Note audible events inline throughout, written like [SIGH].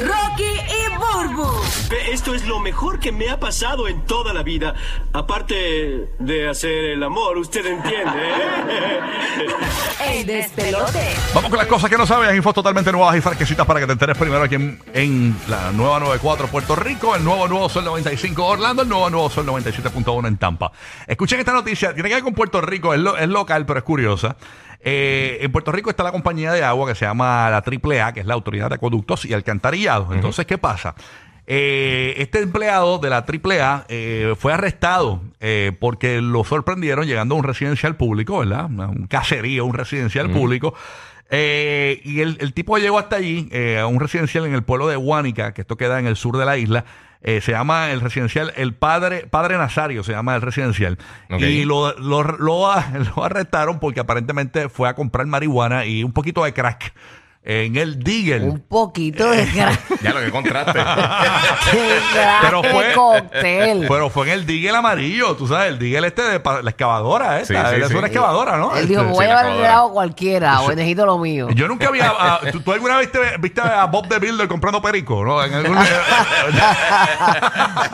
Rocky y Burbu. Ve, Esto es lo mejor que me ha pasado en toda la vida. Aparte de hacer el amor, usted entiende. ¿eh? [LAUGHS] El despelote. Vamos con las cosas que no sabes, infos totalmente nuevas y fresquecitas para que te enteres primero aquí en, en la nueva 94 Puerto Rico, el nuevo Nuevo Sol 95 Orlando, el nuevo Nuevo Sol 97.1 en Tampa. Escuchen esta noticia, tiene que ver con Puerto Rico, es, lo- es local pero es curiosa. Eh, en Puerto Rico está la compañía de agua que se llama la AAA, que es la Autoridad de Acueductos y Alcantarillados. Entonces, ¿qué pasa? Eh, este empleado de la AAA eh, fue arrestado eh, porque lo sorprendieron llegando a un residencial público, ¿verdad? Un caserío, un residencial público. Eh, y el, el tipo llegó hasta allí, eh, a un residencial en el pueblo de Huánica, que esto queda en el sur de la isla. Eh, se llama el residencial El Padre Padre Nazario, se llama el residencial. Y lo, lo, lo, [LAUGHS] lo arrestaron porque aparentemente fue a comprar marihuana y un poquito de crack en el Digger. Un poquito de crack. [LAUGHS] Ya lo que contraste. [LAUGHS] Pero fue, cóctel. pero fue en el Digel amarillo, tú sabes, el Digel este de pa- la excavadora esta, Sí, sí, es sí. una excavadora, ¿no? Él Este, dijo, voy a sí, la llevar el grado cualquiera, o necesito lo mío. Yo nunca había. ah, ¿tú, tú alguna vez viste, viste a Bob the Builder comprando perico? ¿no? En algún- [LAUGHS]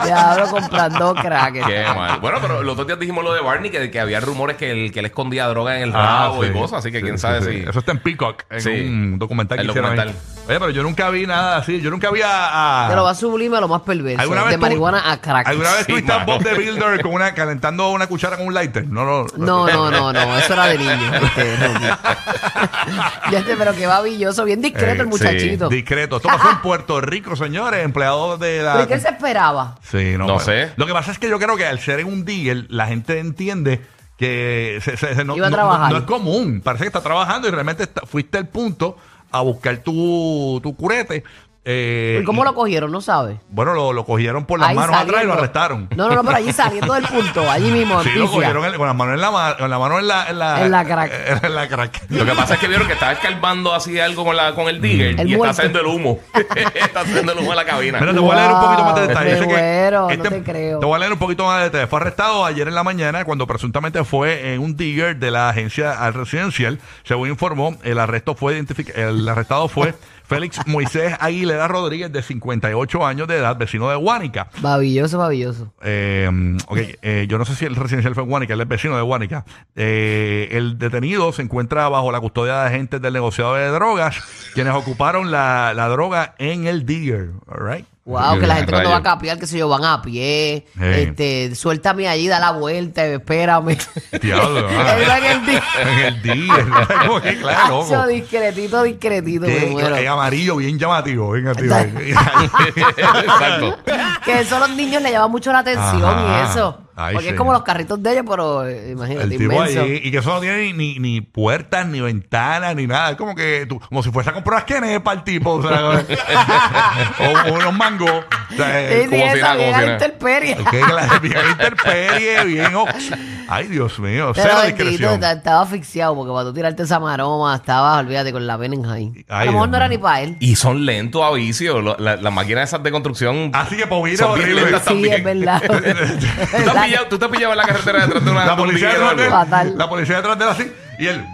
Diablo comprando crack. Qué mal. Bueno, pero los otros días dijimos lo de Barney, que, que había rumores que él, que él escondía droga en el Ah, rabo sí. y cosas, así que Sí, quién sí, sabe sí. si... Eso está en Peacock, en Sí. un documental que El hicieron ahí. documental. Oye, pero yo nunca vi nada así. Yo nunca había. ah, Te lo va a sublime a lo más perverso. ¿Alguna vez de tú- marihuana a crack. ¿Alguna vez Sí, tuviste a mano. Bob the Builder con una, calentando una cuchara con un lighter? No, no. No, no, no, no, eso era de niño. [LAUGHS] Este, Rocky. [LAUGHS] ya este, pero qué babilloso, bien discreto Eh, el muchachito. Discreto. Esto pasó en Puerto Rico, señores. Empleado de la. ¿Pero y qué se esperaba? Sí, no, No pero- sé. Lo que pasa es que yo creo que al ser en un deal, la gente entiende que se- se- se- no, Iba a no- trabajar. no es común. Parece que está trabajando y realmente está- fuiste al punto a buscar tu, tu curete. Eh, ¿Y cómo y- lo cogieron? No sabe. Bueno, lo, lo cogieron por las Ahí manos atrás y lo saliendo. arrestaron. No, no, no, pero allí saliendo del punto, allí mismo, en [LAUGHS] Sí, lo pifia. cogieron en- con las manos en la, ma- con la mano en la, en la, En la crack. [LAUGHS] En la crack. Lo que pasa es que vieron que estaba escarbando así algo con, la, con el digger El y está muerto. haciendo el humo. [LAUGHS] está haciendo el humo en la cabina. Mira, te voy a leer un poquito más de Wow, sé me que muero, no te creo. Te voy a leer un poquito más de detalles. Fue arrestado ayer en la mañana cuando presuntamente fue en un digger de la agencia al residencial. Según informó, el arresto fue identific- el arrestado fue Félix Moisés Aguilera Rodríguez, de 58 años de edad, vecino de Guánica. Babilloso, babilloso. Eh, ok, eh, yo no sé si el residencial fue en Guánica, él es vecino de Guánica. Eh, el detenido se encuentra bajo la custodia de agentes del negociado de drogas, quienes ocuparon la, la droga en el digger. All right. Wow, que la gente cuando va a capiar, que sé yo, van a pie. Sí. Este, suéltame allí, da la vuelta, espérame. [LAUGHS] Diablo, [LAUGHS] ah. En el di- [LAUGHS] en el. Como que, claro, Hacho, discretito, discretito, Que- muero. en amarillo, bien llamativo. Bien activo. Exacto. Que eso a los niños le llama mucho la atención Ajá. y eso. Ay, Porque sí. es como los carritos de ellos, pero eh, imagínate, El tipo inmenso. allí, y que eso no tiene ni, ni, puertas, ni ventanas, ni nada. Es como que tú, como si fuese a comprar quenepa el tipo, o, sea, o, [LAUGHS] o unos mangos. O sea, Sí, eh, sí, como si esa nada, como bien si a nada. intemperie. que la- [LAUGHS] bien interperie, bien. ox- Ay, Dios mío, Pero cero bendito, discreción. ta- estaba asfixiado porque cuando tú tirarte esa maroma, estabas, olvídate, con la vena en high. A Ay, lo mejor Dios no era mío. ni para él. Y son lentos a vicio. Lo- la- Las máquinas esas de construcción. Así que Povira Son bien horrible. lentas Sí, también. es verdad. ¿Tú te, has pillado, tú te has pillado en la carretera detrás de una La policía detrás de él? Fatal. la policía detrás de él así, y él.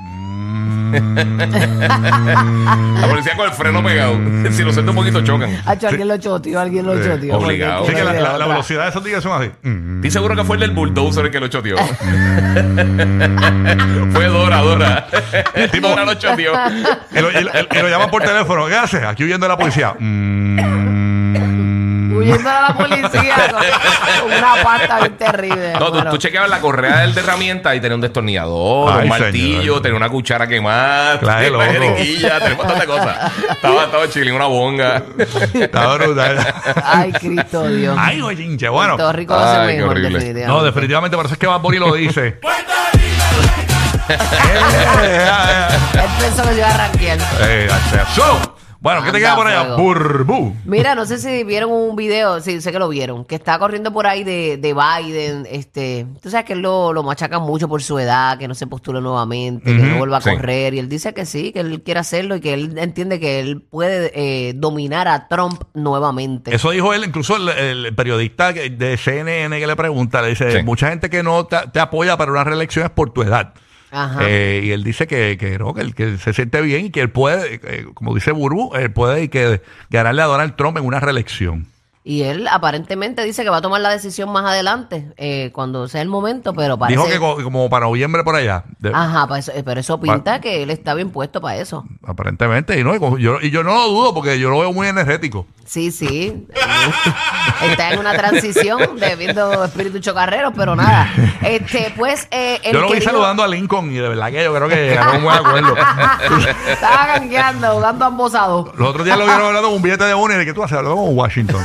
[LAUGHS] La policía con el freno pegado. si lo siento un poquito chocan. Hacho, alguien lo choteó, alguien lo choteó. obligado. Así que la, de la- la otra. velocidad de esos días son así. Mm. Estoy seguro que fue el del bulldozer el que lo choteó. fue Dora, Dora. [LAUGHS] Dora lo choteó. Y lo, y lo- y lo llaman por teléfono. ¿Qué haces? Aquí huyendo de la policía. Mm. Huyendo a la policía con, [LAUGHS] con una pasta bien terrible. No, tú, Bueno, tú chequeabas la correa del de herramienta y tenía un destornillador, Ay, un martillo, señor. tenía una cuchara quemada, Claro, [LAUGHS] tenía una jeringuilla, tenía un montón de cosas. Estaba, estaba chilling, una bonga. Está brutal. Ay, Cristo Dios. Ay, oye, hinche, bueno. Puerto Rico va a ser Ay, qué mejor, horrible. definitivamente. No, definitivamente por eso es que Bad Bunny lo dice. [LAUGHS] Él pensó que se iba a rankear. Eh, so, bueno, ¿qué te queda por allá? Burbu. Mira, no sé si vieron un video, sí, sé que lo vieron, que está corriendo por ahí de, de Biden, este, tú sabes que él lo, lo machacan mucho por su edad, que no se postule nuevamente, que no vuelva a sí. correr, y él dice que sí, que él quiere hacerlo y que él entiende que él puede eh, dominar a Trump nuevamente. Eso dijo él, incluso el, el periodista que- de CNN que le pregunta, le dice, Sí. mucha gente que no te, te apoya para una reelección es por tu edad. Ajá. Eh, y él dice que, que no, que, que se siente bien y que él puede, eh, como dice Burbu, él puede y que ganarle a Donald Trump en una reelección. Y él aparentemente dice que va a tomar la decisión más adelante, eh, cuando sea el momento, pero parece... Dijo que co- como para noviembre por allá. de- Ajá, pa' eso- eh, pero eso pinta que él está bien puesto para eso. Aparentemente. Y, no, y yo, y yo no lo dudo porque yo lo veo muy energético. Sí, sí. [LAUGHS] está en una transición de viendo espíritu chocarreros, pero nada. [LAUGHS] Este, pues, eh, el yo lo vi querido- saludando a Lincoln y de verdad que yo creo que llegaron a un buen acuerdo. [LAUGHS] Estaba gangueando, jugando ambosado. Los otros días lo vieron hablando con un billete de uno y de que tú haces hablando con Washington.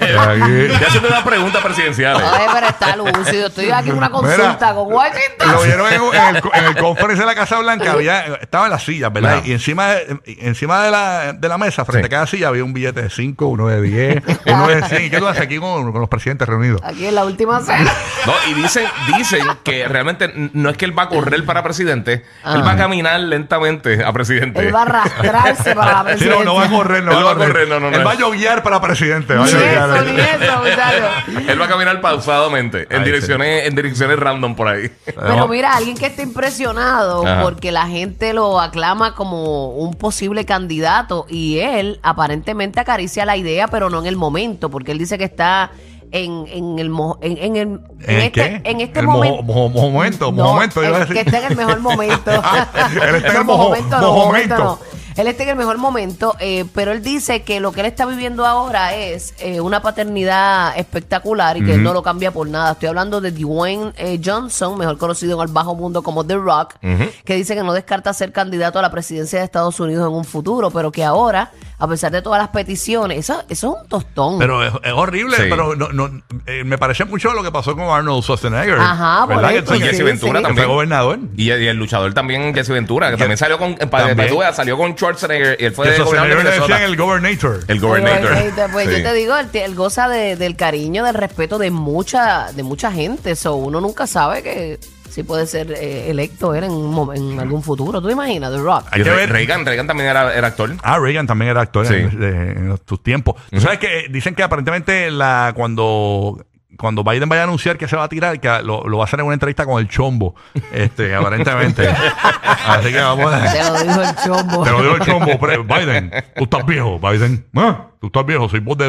Ya haciendo una pregunta presidencial. Ay, pero está lúcido. Estoy aquí en una consulta Mira, con Washington. Lo vieron en, en el, en el conference de la Casa Blanca, había, estaba en las sillas, ¿verdad? Ajá. Y encima, de, encima de, la, de la mesa, frente Sí. a cada silla, había un billete de 5, uno de 10, uno de 100. ¿Y qué tú haces aquí con, con los presidentes reunidos? Aquí en la última cena. No, y dicen, dicen que realmente no es que él va a correr para presidente, Ah. él va a caminar lentamente a presidente. Él va a arrastrarse para Sí, presidencia. no, no va a correr, no Él va a correr. no, no, no. Él va a yoguear para presidente. Va a Ni yoguear. Eso, ni eso, muchacho. Él va a caminar pausadamente en Ay, direcciones, en direcciones random por ahí. Pero mira, alguien que está impresionado Ajá. porque la gente lo aclama como un posible candidato y él aparentemente acaricia la idea, pero no en el momento, porque él dice que está en, en el mo- en, en el en, ¿En el este, qué? en este El momento. momento, No, momento, iba a el decir. que está en el mejor momento. [LAUGHS] Él está en No, el mojo- momento, no, mojo- momento momento. no. Él está en el mejor momento, eh, pero él dice que lo que él está viviendo ahora es eh, una paternidad espectacular y que él no lo cambia por nada. Estoy hablando de Dwayne eh, Johnson, mejor conocido en el bajo mundo como The Rock, que dice que no descarta ser candidato a la presidencia de Estados Unidos en un futuro, pero que ahora, a pesar de todas las peticiones, eso, eso es un tostón. Pero es, es horrible, Sí. pero no, no, eh, me parece mucho lo que pasó con Arnold Schwarzenegger. Ajá, por ¿verdad? eso, Que- Y Jesse sí, Ventura sí. que fue también. gobernador. Y, el- y el luchador también, Jesse Ventura, que también salió con, para, para También. que tú veas, salió con Schwarzenegger y él fue Que de gobernador de Schwarzenegger le Minnesota. decían el governator. El gobernator. Pues, Sí. yo te digo, él goza de- del cariño, del respeto de mucha, de mucha gente. So, uno nunca sabe que si puede ser eh, electo él en, un mo- en algún futuro. ¿Tú te imaginas? The Rock. Hay que Re- ver. Reagan, Reagan también era, era actor. Ah, Reagan también era actor Sí. en, en tus tiempos. Tú sabes que eh, dicen que aparentemente la cuando cuando Biden vaya a anunciar que se va a tirar, que lo, lo va a hacer en una entrevista con el chombo, este, [LAUGHS] aparentemente. Así que vamos a Te lo dijo el chombo. Te lo digo el chombo, pero Biden, tú estás viejo, Biden. Ah, Tú estás viejo, soy voz de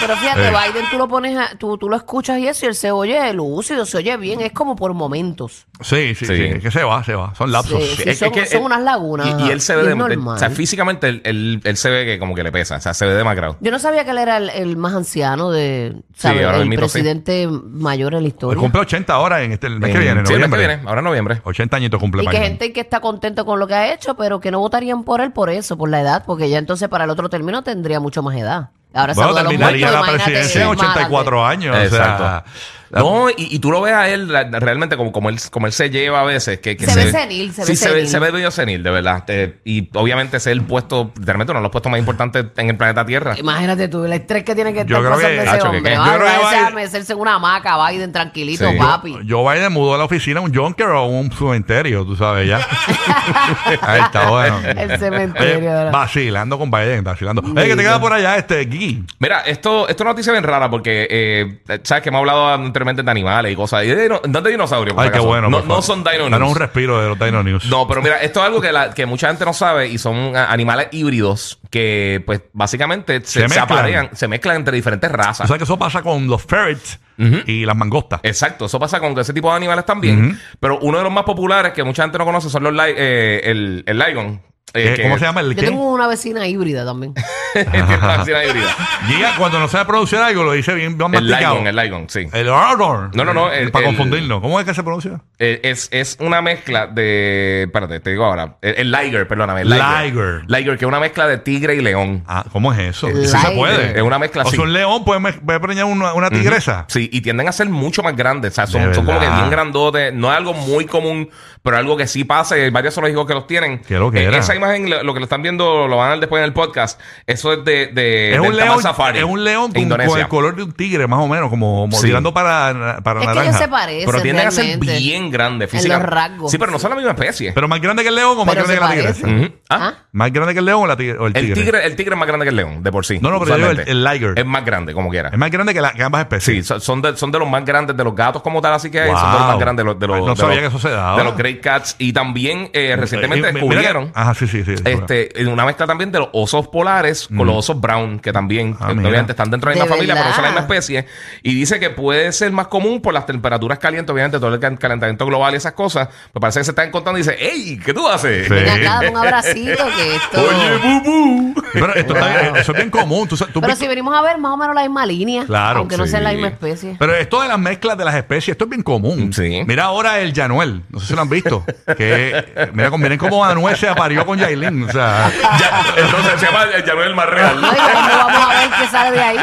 pero fíjate, [LAUGHS] Eh. Biden tú lo pones, a- tú, tú lo escuchas y eso y él se oye lúcido, se oye bien, es como por momentos. Sí, sí, sí, Sí. es que se va, se va. Son lapsos. Sí, sí. Es- son- es que son él- unas lagunas, Y, y él se ve es de, normal. O sea, físicamente él, él- él se ve que como que le pesa. O sea, se ve demacrado. Yo no sabía que él era el, el más anciano de, ¿sabes? ahora el mismo sí. presidente mayor en la Él historia. cumple 80 ahora en este, el mes que En- viene, sí, el mes que noviembre. viene, ahora en noviembre. 80 añitos cumple Y que Biden. gente que está contento con lo que ha hecho, pero que no votarían por él por eso, por la edad, porque ya entonces para el otro término tendría mucho más edad. Ahora Bueno, saluda a los terminaría muertos, la imagínate presidencia en más adelante. 84 años. O Exacto. sea, No, y, y tú lo ves a él la- realmente como, como, él, como él se lleva a veces. Que, que Se ve senil, se ve sí, se ve, se ve medio senil, de verdad. Eh, y obviamente es el puesto, realmente uno de los puestos más importantes en el planeta Tierra. Imagínate tú, el estrés que tiene que Yo estar creo pasando que- ese Hacho, que hombre. Va Yo creo que a Biden- en una hamaca, Biden, tranquilito, Sí. papi. Joe Biden mudó a la oficina a un junker o a un cementerio, tú sabes, ya. [LAUGHS] Ahí está, bueno. El cementerio, Oye, ¿verdad? vacilando con Biden, vacilando. Oye, que te queda por allá este Gui. Mira, esto, esto es una noticia bien rara porque, eh, sabes que hemos hablado de animales y cosas. Y de, dino- no de dinosaurios, por Ay, qué acaso. bueno. No, por no favor. son Dino Danos News. un respiro de los Dino News. No, pero mira, esto es algo que, la- que mucha gente no sabe y son ah, animales híbridos que, pues, básicamente se, Se se mezclan. aparean, se mezclan entre diferentes O razas. sea que eso pasa con los ferrets y las mangostas. Exacto, eso pasa con ese tipo de animales también. Pero uno de los más populares que mucha gente no conoce son los li- eh, el, el lion. Eh, que- ¿Cómo se llama el Yo qué? tengo una vecina híbrida también. Tiene [LAUGHS] [LAUGHS] una vecina híbrida. Giga, cuando no sabe pronunciar algo, lo dice bien, bien El masticado. lion, el lion, sí. El Ardor. No, no, no, el- para el- confundirlo. ¿Cómo es que se pronuncia? Eh, es, es una mezcla de. Espérate, te digo ahora. El, el liger, perdóname. El liger. Liger. Liger, que es una mezcla de tigre y león. Ah, ¿cómo es eso? Sí se liger. puede. Es una mezcla O así. sea, un león puede, me- puede preñar una, una tigresa. Sí, y tienden a ser mucho más grandes. O sea, De son, son como que verdad. bien grandotes. No es algo muy común, pero algo que sí pasa. y Hay varios zoológicos que los tienen. Qué lo que Eh, era. Esa imagen, lo, lo que lo están viendo, lo van a ver después en el podcast. Eso es de, de Es un, león, Safari. es un león con, el color de un tigre, más o menos, como, Sí. tirando para, para Es que naranja. ellos se parecen Pero tienden a ser realmente. bien grandes En físicamente. los rasgos. Sí, pero no son la misma especie. Pero más grande que el león o más Pero grande que la tigresa. ¿Ah? ¿Ah? Más grande que el león o, la tigre- o el tigre. El tigre, el tigre es más grande que el león, de por sí. No, no, pero yo digo el- el liger. Es más grande, como quiera. Es más grande que, la- que ambas Sí, especies. son- son de, son de los más grandes de los gatos como tal, así que Wow. son de los más grandes de los, de los, Ay, no de sabía los- que eso se daba. de los Great Cats. Y también eh, recientemente Eh, que- descubrieron Ajá, sí, sí, sí. este, en una mezcla también de los osos polares con los osos brown, que también Ah, obviamente están dentro de la ¿De misma familia, pero no son la misma especie. Y dice que puede ser más común por las temperaturas calientes, obviamente, todo el cal- calentamiento global y esas cosas. Me parece que se están encontrando y dice, ¡Ey! ¿Qué tú haces? Sí. Ven acá, un [LAUGHS] abracito que esto... Oye, bubu. Pero esto está bien- eso es bien común. Tú, sa- tú Pero si venimos a ver más o menos la misma línea, Claro, aunque no sí. sean la misma especie. Pero esto de las mezclas de las especies, esto es bien común. Sí. Mira ahora el Yanuel, no sé si lo han visto. que eh, mira, con- miren cómo Anuel se aparió con Yailin. O sea, Ya, entonces se llama el Yanuel más real. Oye, ¿cómo vamos a ver qué sale de ahí? [LAUGHS]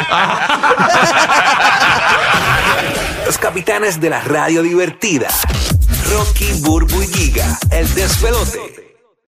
Los capitanes de la radio divertida. Rocky, Burbu y Giga, el despelote.